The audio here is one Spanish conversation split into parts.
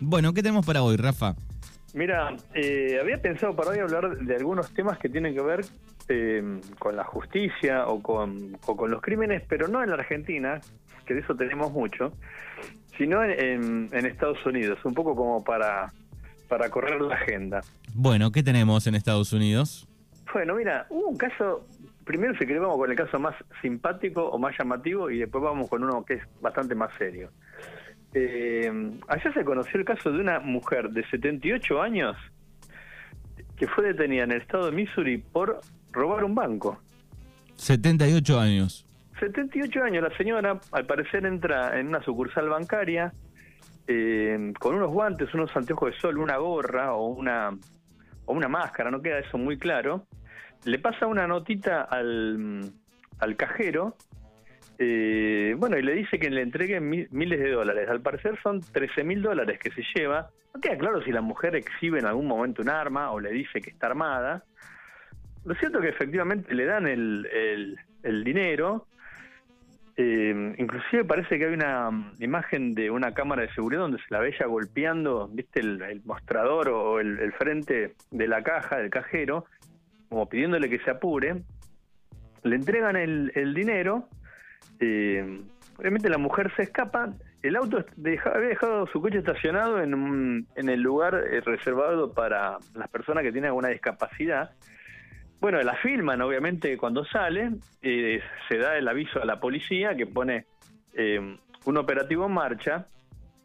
Bueno, ¿qué tenemos para hoy, Rafa? Mira, eh, había pensado para hoy hablar de algunos temas que tienen que ver eh, con la justicia o con, con, los crímenes, pero no en la Argentina, que de eso tenemos mucho, sino en, en Estados Unidos, un poco como para, para correr la agenda. Bueno, ¿qué tenemos en Estados Unidos? Bueno, mira, hubo un caso, primero si queremos vamos con el caso más simpático o más llamativo y después vamos con uno que es bastante más serio. Eh, ayer se conoció el caso de una mujer de 78 años que fue detenida en el estado de Missouri por robar un banco. 78 años. 78 años. La señora, al parecer, entra en una sucursal bancaria eh, con unos guantes, unos anteojos de sol, una gorra o una, o una máscara, no queda eso muy claro. Le pasa una notita al, al cajero eh, bueno, y le dice que le entreguen miles de dólares. Al parecer son 13 mil dólares que se lleva. No queda claro si la mujer exhibe en algún momento un arma o le dice que está armada. Lo cierto es que efectivamente le dan el, dinero. Eh, inclusive parece que hay una imagen de una cámara de seguridad donde se la ve ella golpeando, viste, el, mostrador o el, frente de la caja, del cajero, como pidiéndole que se apure. Le entregan el dinero eh, obviamente la mujer se escapa. El auto había dejado su coche estacionado en, en el lugar eh, reservado para las personas que tienen alguna discapacidad. Bueno, la filman, obviamente, cuando sale, eh, se da el aviso a la policía que pone eh, un operativo en marcha.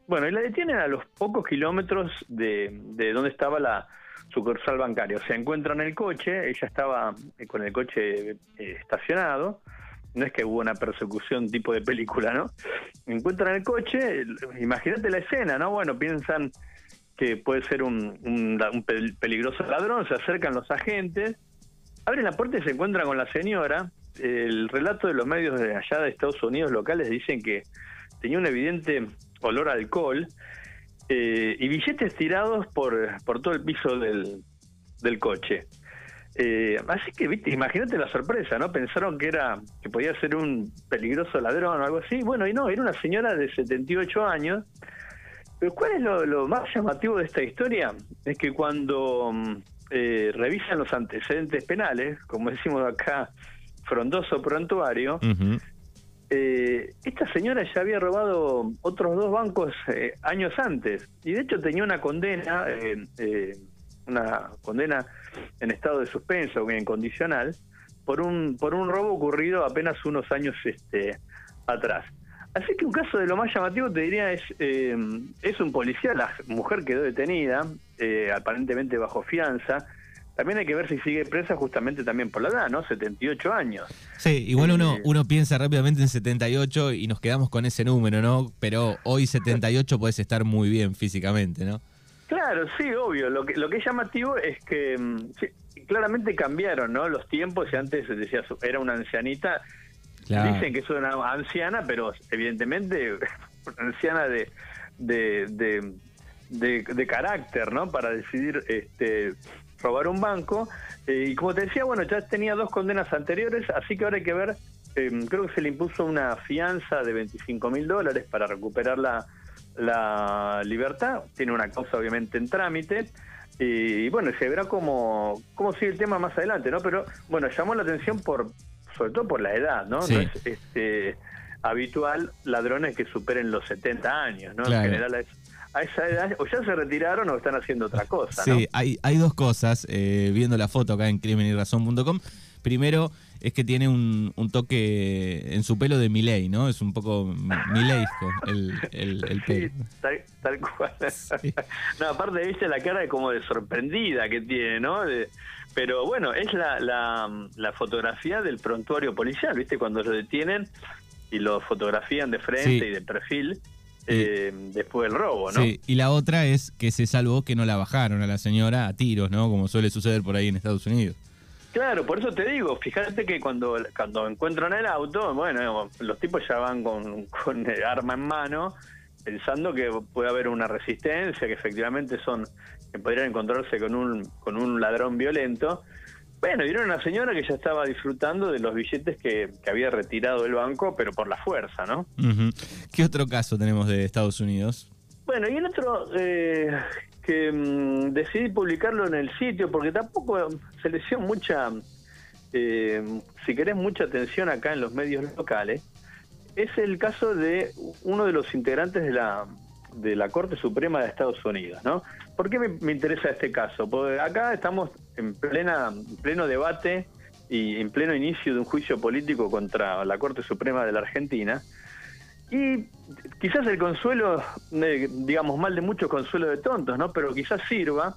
Bueno, y la detienen a los pocos kilómetros de, de donde estaba la sucursal bancaria. Se encuentran el coche, ella estaba con el coche estacionado no es que hubo una persecución tipo de película, ¿no? Encuentran el coche, imagínate la escena, ¿no? Bueno, piensan que puede ser un, un, peligroso ladrón, se acercan los agentes, abren la puerta y se encuentran con la señora. El relato de los medios de allá de Estados Unidos locales dicen que tenía un evidente olor a alcohol eh, y billetes tirados por, por todo el piso del, del coche. Eh, así que, viste, imagínate la sorpresa, ¿no? Pensaron que era que podía ser un peligroso ladrón o algo así. Bueno, y no, era una señora de 78 años. Pero ¿cuál es lo, más llamativo de esta historia? Es que cuando mm, eh, revisan los antecedentes penales, como decimos acá, frondoso prontuario, eh, esta señora ya había robado otros dos bancos eh, años antes y de hecho tenía una condena una condena en estado de suspenso o incondicional por un por un robo ocurrido apenas unos años este atrás. Así que un caso de lo más llamativo te diría es eh, es un policía, la mujer quedó detenida, eh, aparentemente bajo fianza. También hay que ver si sigue presa justamente también por la edad, ¿no? 78 años. Sí, igual uno, eh, uno piensa rápidamente en 78 y nos quedamos con ese número, ¿no? Pero hoy 78 puedes estar muy bien físicamente, ¿no? Claro, sí, obvio. Lo que, lo que es llamativo es que mm, claramente cambiaron, ¿no? Los tiempos y antes decías era una ancianita. Dicen que es una anciana, pero evidentemente una anciana de, de, de, carácter, ¿no? Para decidir este, robar un banco. Eh, y como te decía, bueno, ya tenía dos condenas anteriores, así que ahora hay que ver, em, creo que se le impuso una fianza de 25 mil dólares para recuperar la la libertad, tiene una causa obviamente en trámite, y bueno, se verá cómo, cómo sigue el tema más adelante, ¿no? Pero bueno, llamó la atención por, sobre todo por la edad, ¿no? No es este, habitual ladrones que superen los 70 años, ¿no? En general es a esa edad o ya se retiraron o están haciendo otra cosa. Sí, hay, hay dos cosas, eh, viendo la foto acá en crimenyrazón.com. Primero es que tiene un, un, toque en su pelo de Miley, ¿no? Es un poco Mileisco el, el, pelo. tal, cual. no, aparte viste la cara como de sorprendida que tiene, ¿no? pero bueno, es la, la, la, fotografía del prontuario policial, ¿viste? Cuando lo detienen y lo fotografían de frente y de perfil. Eh, después del robo, ¿no? Sí, y la otra es que se salvó que no la bajaron a la señora a tiros, ¿no? Como suele suceder por ahí en Estados Unidos. Claro, por eso te digo, fíjate que cuando, cuando encuentran el auto, bueno, los tipos ya van con, con el arma en mano, pensando que puede haber una resistencia, que efectivamente son, que podrían encontrarse con un, con un ladrón violento. Bueno, vieron a una señora que ya estaba disfrutando de los billetes que, había retirado del banco, pero por la fuerza, ¿no? ¿Qué otro caso tenemos de Estados Unidos? Bueno, y el otro eh, que mm, decidí publicarlo en el sitio porque tampoco se le dio mucha, eh, si querés, mucha atención acá en los medios locales. Es el caso de uno de los integrantes de la de la Corte Suprema de Estados Unidos, ¿no? ¿Por qué me, interesa este caso? Porque acá estamos en plena en pleno debate y en pleno inicio de un juicio político contra la Corte Suprema de la Argentina. Y quizás el consuelo, digamos, mal de muchos consuelo de tontos, ¿no? Pero quizás sirva,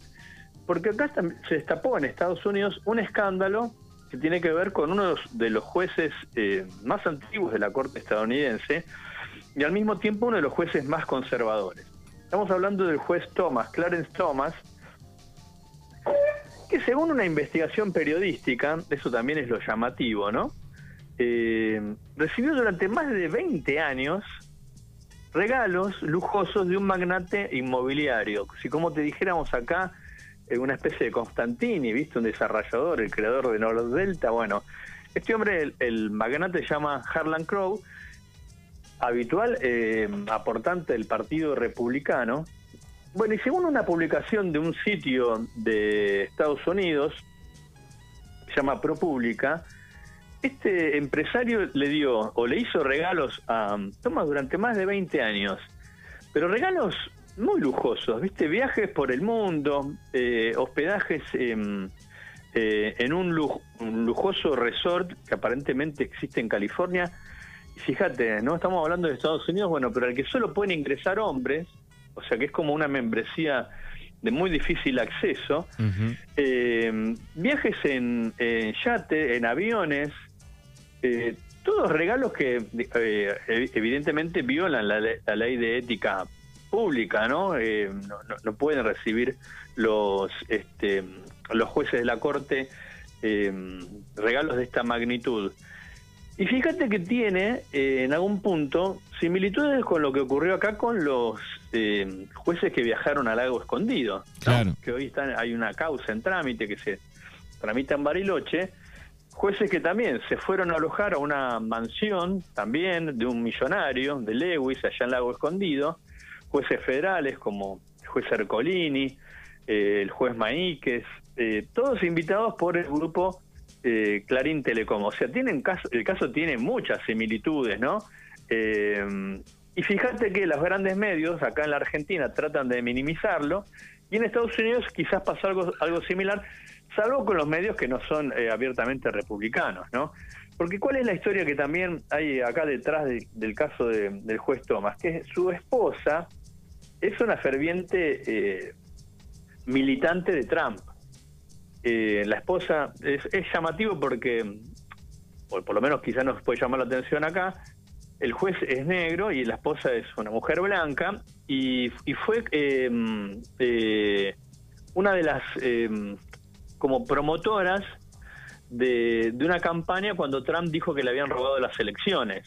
porque acá se destapó en Estados Unidos un escándalo que tiene que ver con uno de los jueces eh, más antiguos de la Corte estadounidense, y al mismo tiempo uno de los jueces más conservadores. Estamos hablando del juez Thomas, Clarence Thomas, que según una investigación periodística, eso también es lo llamativo, ¿no? Eh, recibió durante más de 20 años regalos lujosos de un magnate inmobiliario. Si como te dijéramos acá, eh, una especie de Constantini, ¿viste? Un desarrollador, el creador de Nord Delta. Bueno, este hombre, el, el magnate se llama Harlan Crow, habitual eh, aportante del Partido Republicano. Bueno, y según una publicación de un sitio de Estados Unidos, se llama ProPublica, este empresario le dio o le hizo regalos a Thomas durante más de 20 años, pero regalos muy lujosos, ¿viste? Viajes por el mundo, eh, hospedajes eh, en un, un lujoso resort que aparentemente existe en California, fíjate, no estamos hablando de Estados Unidos, bueno, pero al que solo pueden ingresar hombres, o sea que es como una membresía de muy difícil acceso, eh, viajes en, yate, en aviones, eh, todos regalos que eh, evidentemente violan la, ley de ética pública, ¿no? ¿no? No, pueden recibir los, este, los jueces de la corte regalos de esta magnitud. Y fíjate que tiene, eh, en algún punto, similitudes con lo que ocurrió acá con los eh, jueces que viajaron al lago escondido. Claro. Que hoy están, hay una causa en trámite que se tramita en Bariloche. Jueces que también se fueron a alojar a una mansión, también de un millonario, de Lewis, allá en Lago Escondido. Jueces federales como el juez Ercolini, eh, el juez Maíquez, todos invitados por el grupo eh, Clarín Telecom. O sea, tienen caso, el caso tiene muchas similitudes, ¿no? Eh, y fíjate que los grandes medios acá en la Argentina tratan de minimizarlo y en Estados Unidos quizás pasó algo, algo similar, salvo con los medios que no son eh, abiertamente republicanos, ¿no? Porque ¿cuál es la historia que también hay acá detrás del caso del juez Thomas? Que su esposa es una ferviente militante de Trump. Eh, la esposa es, llamativo porque, por, por lo menos quizás nos puede llamar la atención acá, el juez es negro y la esposa es una mujer blanca y, fue em, eh, una de las em, como promotoras de, una campaña cuando Trump dijo que le habían robado las elecciones.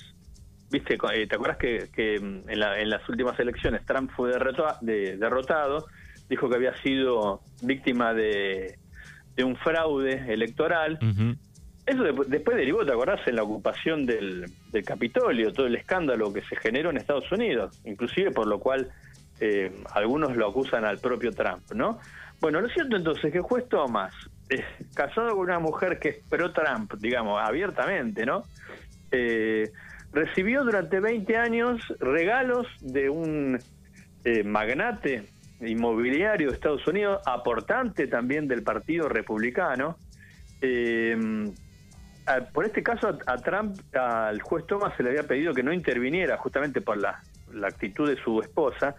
¿Viste? Eh, ¿Te acuerdas que, em, en, las últimas elecciones Trump fue derrotado? Dijo que había sido víctima de, de un fraude electoral. Eso después derivó, ¿te acordás? En la ocupación del, Capitolio, todo el escándalo que se generó en Estados Unidos, inclusive por lo cual eh, algunos lo acusan al propio Trump, ¿no? Bueno, lo cierto entonces es que el juez Thomas, casado con una mujer que es pro-Trump, digamos, abiertamente, ¿no? Eh, recibió durante 20 años regalos de un eh, magnate inmobiliario de Estados Unidos, aportante también del Partido Republicano. Eh, por este caso, a, Trump, al juez Thomas se le había pedido que no interviniera, justamente por la, actitud de su esposa,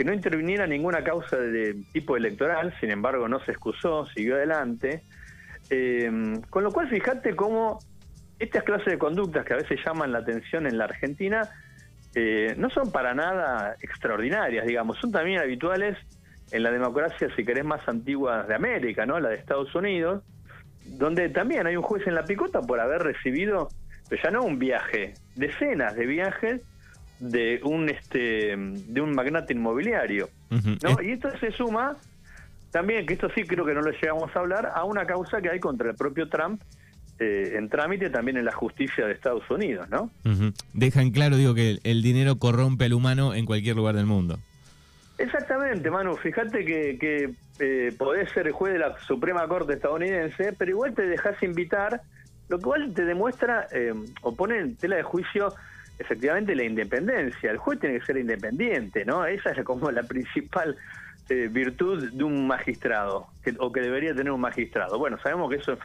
que no interviniera ninguna causa de tipo electoral, sin embargo no se excusó, siguió adelante. Eh, con lo cual, fíjate cómo estas clases de conductas que a veces llaman la atención en la Argentina, eh, no son para nada extraordinarias, digamos, son también habituales en la democracia, si querés, más antigua de América, ¿no? La de Estados Unidos, donde también hay un juez en la picota por haber recibido, pero ya no un viaje, decenas de viajes de un este de un magnate inmobiliario, ¿no? Y esto se suma también, que esto sí creo que no lo llegamos a hablar, a una causa que hay contra el propio Trump eh, en trámite también en la justicia de Estados Unidos, ¿no? Dejan claro, digo, que el, dinero corrompe al humano en cualquier lugar del mundo. Exactamente, Manu. Fíjate que, que eh, podés ser juez de la Suprema Corte estadounidense, pero igual te dejas invitar, lo cual te demuestra eh, o pone en tela de juicio efectivamente la independencia. El juez tiene que ser independiente, ¿no? Esa es como la principal eh, virtud de un magistrado, o que debería tener un magistrado. Bueno, sabemos que eso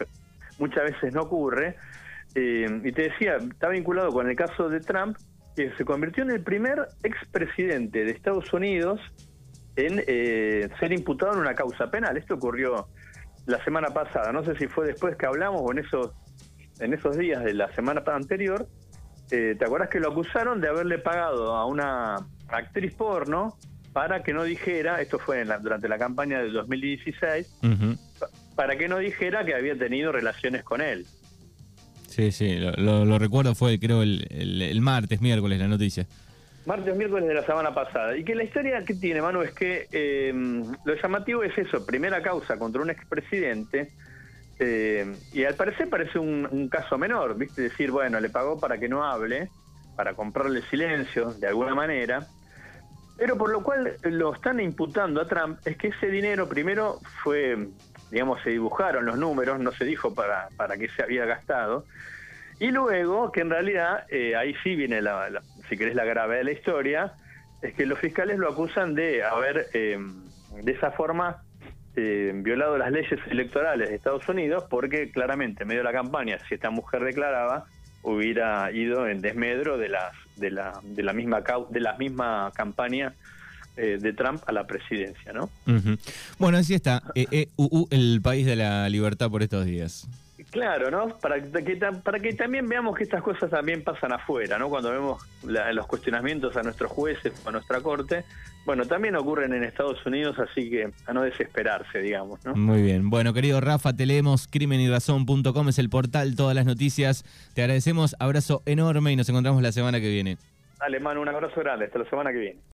muchas veces no ocurre. Eh, y te decía, está vinculado con el caso de Trump, que se convirtió en el primer expresidente de Estados Unidos en eh, ser imputado en una causa penal. Esto ocurrió la semana pasada. No sé si fue después que hablamos o en esos, en esos días de la semana anterior. Eh, ¿Te acuerdas que lo acusaron de haberle pagado a una actriz porno para que no dijera, esto fue durante la campaña del 2016, para que no dijera que había tenido relaciones con él? Sí, sí, lo, recuerdo, fue creo el, el, martes, miércoles la noticia. Martes, miércoles de la semana pasada. Y que la historia que tiene, Manu, es que em, lo llamativo es eso, primera causa contra un expresidente, eh, y al parecer parece un, caso menor, ¿viste? Decir, bueno, le pagó para que no hable, para comprarle silencio, de alguna manera. Pero por lo cual lo están imputando a Trump es que ese dinero primero fue digamos, se dibujaron los números, no se dijo para, para qué se había gastado. Y luego, que en realidad, eh, ahí sí viene, la, si querés, la grave de la historia, es que los fiscales lo acusan de haber, eh, de esa forma, eh, violado las leyes electorales de Estados Unidos, porque claramente, en medio de la campaña, si esta mujer declaraba, hubiera ido en desmedro de, las, de, la, de, la, misma, de la misma campaña eh, de Trump a la presidencia, ¿no? Bueno, así está, eh, eh, el país de la libertad por estos días. Claro, ¿no? Para que, para que también veamos que estas cosas también pasan afuera, ¿no? Cuando vemos los cuestionamientos a nuestros jueces o a nuestra corte, bueno, también ocurren en Estados Unidos, así que a no desesperarse, digamos, ¿no? Muy bien. Bueno, querido Rafa, te leemos crimenyrazón.com, es el portal, todas las noticias. Te agradecemos, abrazo enorme y nos encontramos la semana que viene. Dale, mano, un abrazo grande, hasta la semana que viene.